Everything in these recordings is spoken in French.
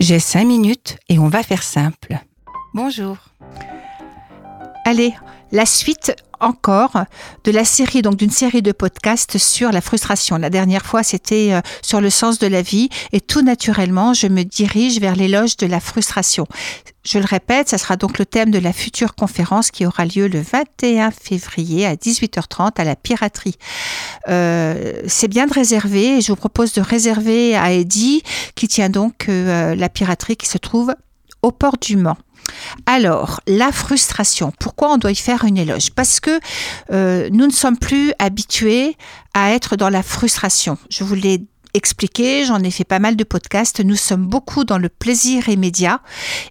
J'ai cinq minutes et on va faire simple. Bonjour. Allez, la suite encore de la série, donc d'une série de podcasts sur la frustration. La dernière fois, c'était euh, sur le sens de la vie et tout naturellement, je me dirige vers l'éloge de la frustration. Je le répète, ça sera donc le thème de la future conférence qui aura lieu le 21 février à 18h30 à la piraterie. Euh, c'est bien de réserver et je vous propose de réserver à Eddie qui tient donc euh, la piraterie qui se trouve au port du Mans. Alors, la frustration, pourquoi on doit y faire une éloge? Parce que euh, nous ne sommes plus habitués à être dans la frustration. Je vous l'ai expliqué, j'en ai fait pas mal de podcasts, nous sommes beaucoup dans le plaisir immédiat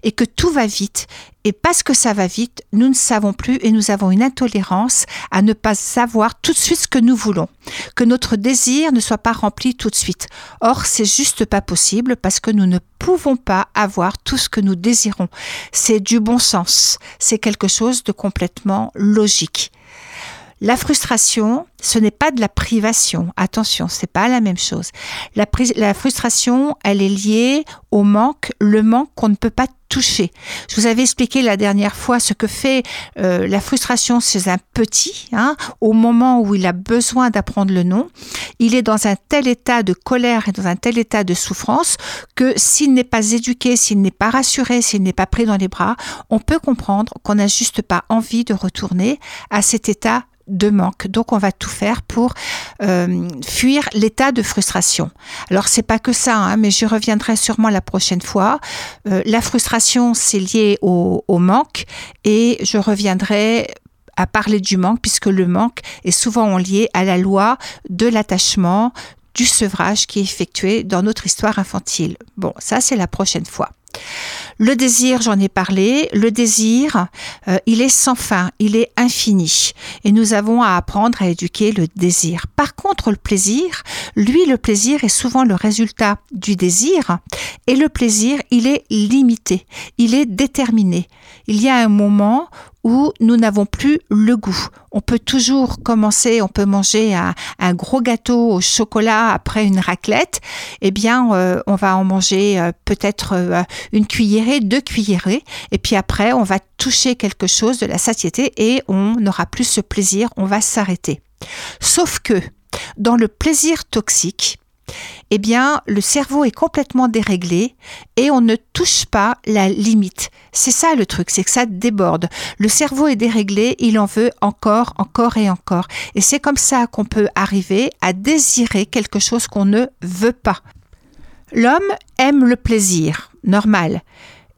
et que tout va vite. Et parce que ça va vite, nous ne savons plus et nous avons une intolérance à ne pas savoir tout de suite ce que nous voulons, que notre désir ne soit pas rempli tout de suite. Or, c'est juste pas possible parce que nous ne pouvons pas avoir tout ce que nous désirons. C'est du bon sens, c'est quelque chose de complètement logique. La frustration, ce n'est pas de la privation. Attention, c'est pas la même chose. La, frustration, elle est liée au manque, le manque qu'on ne peut pas toucher. Je vous avais expliqué la dernière fois ce que fait euh, la frustration chez un petit, hein, au moment où il a besoin d'apprendre le nom. Il est dans un tel état de colère et dans un tel état de souffrance que s'il n'est pas éduqué, s'il n'est pas rassuré, s'il n'est pas pris dans les bras, on peut comprendre qu'on n'a juste pas envie de retourner à cet état de manque. Donc on va tout faire pour euh, fuir l'état de frustration. Alors c'est pas que ça, hein, mais j'y reviendrai sûrement la prochaine fois. Euh, la frustration c'est lié au manque et je reviendrai à parler du manque puisque le manque est souvent lié à la loi de l'attachement, du sevrage qui est effectué dans notre histoire infantile. Bon, ça c'est la prochaine fois. Le désir, j'en ai parlé, le désir, euh, il est sans fin, il est infini. Et nous avons à apprendre à éduquer le désir. Par contre, le plaisir, lui, le plaisir est souvent le résultat du désir. Et le plaisir, il est limité, il est déterminé. Il y a un moment où nous n'avons plus le goût. On peut toujours commencer, on peut manger un, gros gâteau au chocolat après une raclette. Eh bien, euh, on va en manger euh, peut-être euh, une cuillerée, deux cuillerées, et puis après, on va toucher quelque chose de la satiété et on n'aura plus ce plaisir, on va s'arrêter. Sauf que dans le plaisir toxique, eh bien, le cerveau est complètement déréglé et on ne touche pas la limite. C'est ça le truc, c'est que ça déborde. Le cerveau est déréglé, il en veut encore, encore et encore. Et c'est comme ça qu'on peut arriver à désirer quelque chose qu'on ne veut pas. L'homme aime le plaisir, normal.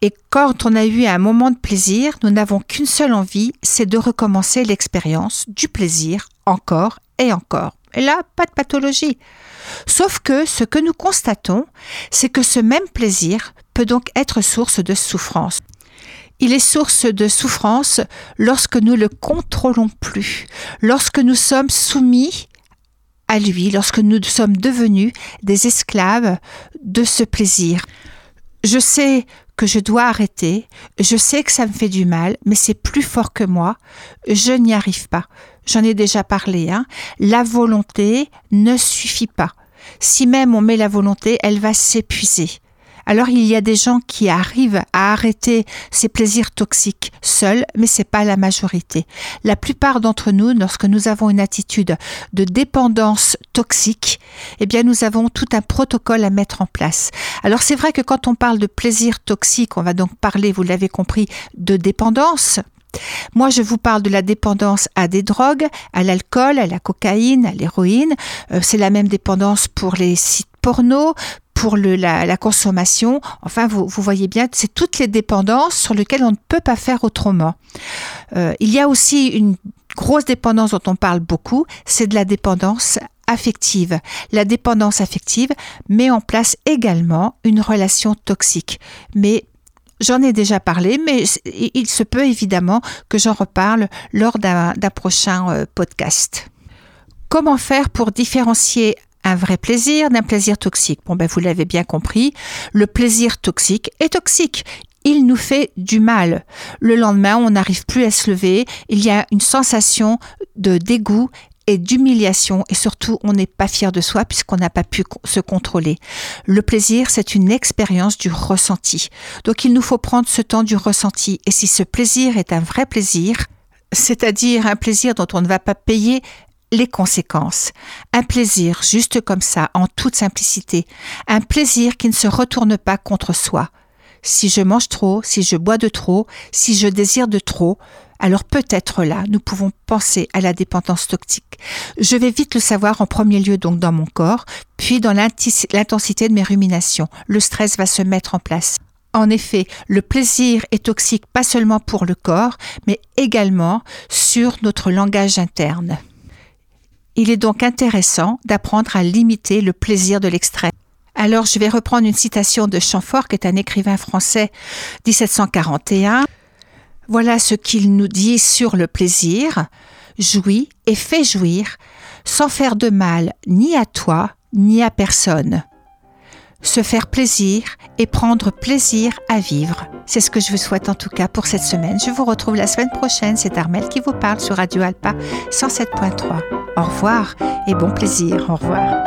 Et quand on a eu un moment de plaisir, nous n'avons qu'une seule envie, c'est de recommencer l'expérience du plaisir encore et encore. Et là, pas de pathologie. Sauf que ce que nous constatons, c'est que ce même plaisir peut donc être source de souffrance. Il est source de souffrance lorsque nous le contrôlons plus, lorsque nous sommes soumis à lui, lorsque nous sommes devenus des esclaves de ce plaisir. Je sais que je dois arrêter, je sais que ça me fait du mal, mais c'est plus fort que moi, je n'y arrive pas. J'en ai déjà parlé, hein. la volonté ne suffit pas. Si même on met la volonté, elle va s'épuiser. Alors il y a des gens qui arrivent à arrêter ces plaisirs toxiques seuls, mais c'est pas la majorité. La plupart d'entre nous, lorsque nous avons une attitude de dépendance toxique, eh bien nous avons tout un protocole à mettre en place. Alors c'est vrai que quand on parle de plaisir toxique, on va donc parler, vous l'avez compris, de dépendance. Moi, je vous parle de la dépendance à des drogues, à l'alcool, à la cocaïne, à l'héroïne. Euh, c'est la même dépendance pour les sites porno, pour la, consommation. Enfin, vous, vous voyez bien, c'est toutes les dépendances sur lesquelles on ne peut pas faire autrement. Euh, il y a aussi une grosse dépendance dont on parle beaucoup, c'est de la dépendance affective. La dépendance affective met en place également une relation toxique. Mais J'en ai déjà parlé, mais il se peut évidemment que j'en reparle lors d'un prochain euh, podcast. Comment faire pour différencier un vrai plaisir d'un plaisir toxique. Bon, ben, vous l'avez bien compris, le plaisir toxique est toxique. Il nous fait du mal. Le lendemain, on n'arrive plus à se lever. Il y a une sensation de dégoût et d'humiliation et surtout on n'est pas fier de soi puisqu'on n'a pas pu se contrôler. Le plaisir, c'est une expérience du ressenti. Donc il nous faut prendre ce temps du ressenti et si ce plaisir est un vrai plaisir, c'est-à-dire un plaisir dont on ne va pas payer les conséquences. Un plaisir juste comme ça, en toute simplicité. Un plaisir qui ne se retourne pas contre soi. Si je mange trop, si je bois de trop, si je désire de trop, alors peut-être là, nous pouvons penser à la dépendance toxique. Je vais vite le savoir en premier lieu donc dans mon corps, puis dans l'intensité de mes ruminations. Le stress va se mettre en place. En effet, le plaisir est toxique pas seulement pour le corps, mais également sur notre langage interne. Il est donc intéressant d'apprendre à limiter le plaisir de l'extrême. Alors je vais reprendre une citation de Chamfort, qui est un écrivain français 1741. Voilà ce qu'il nous dit sur le plaisir. Jouis et fais jouir, sans faire de mal ni à toi, ni à personne. Se faire plaisir et prendre plaisir à vivre. C'est ce que je vous souhaite en tout cas pour cette semaine. Je vous retrouve la semaine prochaine. C'est Armel qui vous parle sur Radio Alpa 107.3. Au revoir et bon plaisir. Au revoir.